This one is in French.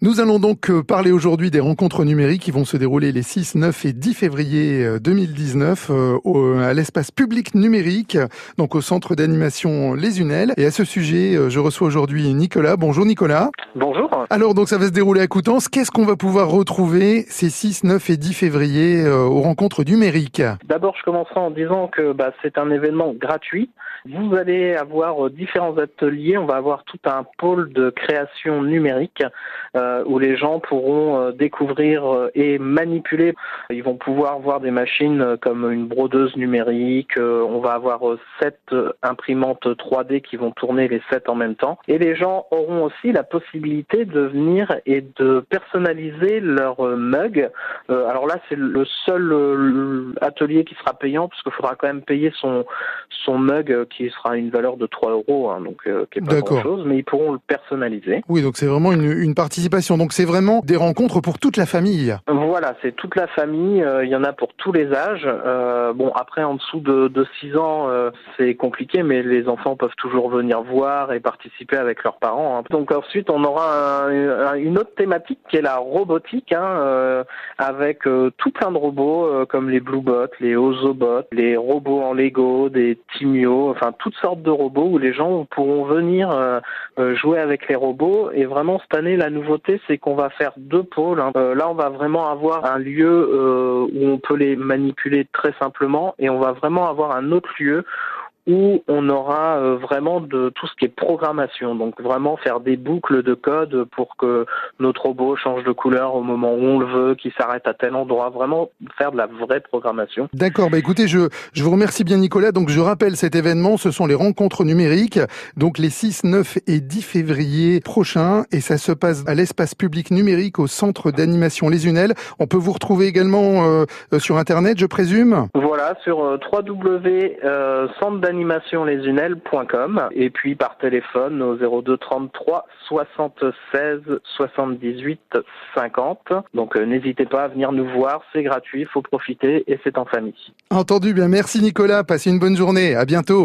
Nous allons donc euh, parler aujourd'hui des rencontres numériques qui vont se dérouler les 6, 9 et 10 février 2019 euh, euh, à l'espace public numérique, donc au centre d'animation Les Unelles. Et à ce sujet, je reçois aujourd'hui Nicolas. Bonjour Nicolas. Bonjour. Alors donc ça va se dérouler à Coutances. Qu'est-ce qu'on va pouvoir retrouver ces 6, 9 et 10 février aux rencontres numériques D'abord, je commencerai en disant que bah, c'est un événement gratuit. Vous allez avoir différents ateliers. On va avoir tout un pôle de création numérique. Euh, où les gens pourront euh, découvrir euh, et manipuler. Ils vont pouvoir voir des machines comme une brodeuse numérique. on va avoir sept imprimantes 3D qui vont tourner les sept en même temps. Et les gens auront aussi la possibilité de venir et de personnaliser leur mug. alors là, c'est le seul atelier qui sera payant parce qu'il faudra quand même payer son son mug qui sera une valeur de 3 euros, hein, donc qui est pas grand chose, mais ils pourront le personnaliser. Oui, donc c'est vraiment une, une participation donc c'est vraiment des rencontres pour toute la famille. Voilà, c'est toute la famille. Euh, il y en a pour tous les âges. Euh, bon, après en dessous de, de 6 ans, euh, c'est compliqué, mais les enfants peuvent toujours venir voir et participer avec leurs parents. Hein. Donc ensuite, on aura une autre thématique qui est la robotique, hein, avec tout plein de robots comme les Bluebots, les Ozobots, les robots en Lego, des Timio, enfin toutes sortes de robots où les gens pourront venir jouer avec les robots. Et vraiment cette année, la nouveauté c'est qu'on va faire deux pôles. Hein. Euh, là, on va vraiment avoir un lieu euh, où on peut les manipuler très simplement, et on va vraiment avoir un autre lieu où on aura euh, vraiment de tout ce qui est programmation. Donc vraiment faire des boucles de code pour que notre robot change de couleur au moment où on le veut, qu'il s'arrête à tel endroit. Vraiment faire de la vraie programmation. D'accord. Bah écoutez, je, je vous remercie bien Nicolas. Donc je rappelle cet événement, ce sont les rencontres numériques. Donc les 6, 9 et 10 février prochains. Et ça se passe à l'espace public numérique au centre d'animation Les Unelles. On peut vous retrouver également euh, euh, sur Internet, je présume? Voilà, sur euh, www.centre d'animation animationlesunelles.com et puis par téléphone au 02 33 76 78 50. Donc euh, n'hésitez pas à venir nous voir, c'est gratuit, faut profiter et c'est en famille. Entendu, bien merci Nicolas, passez une bonne journée, à bientôt.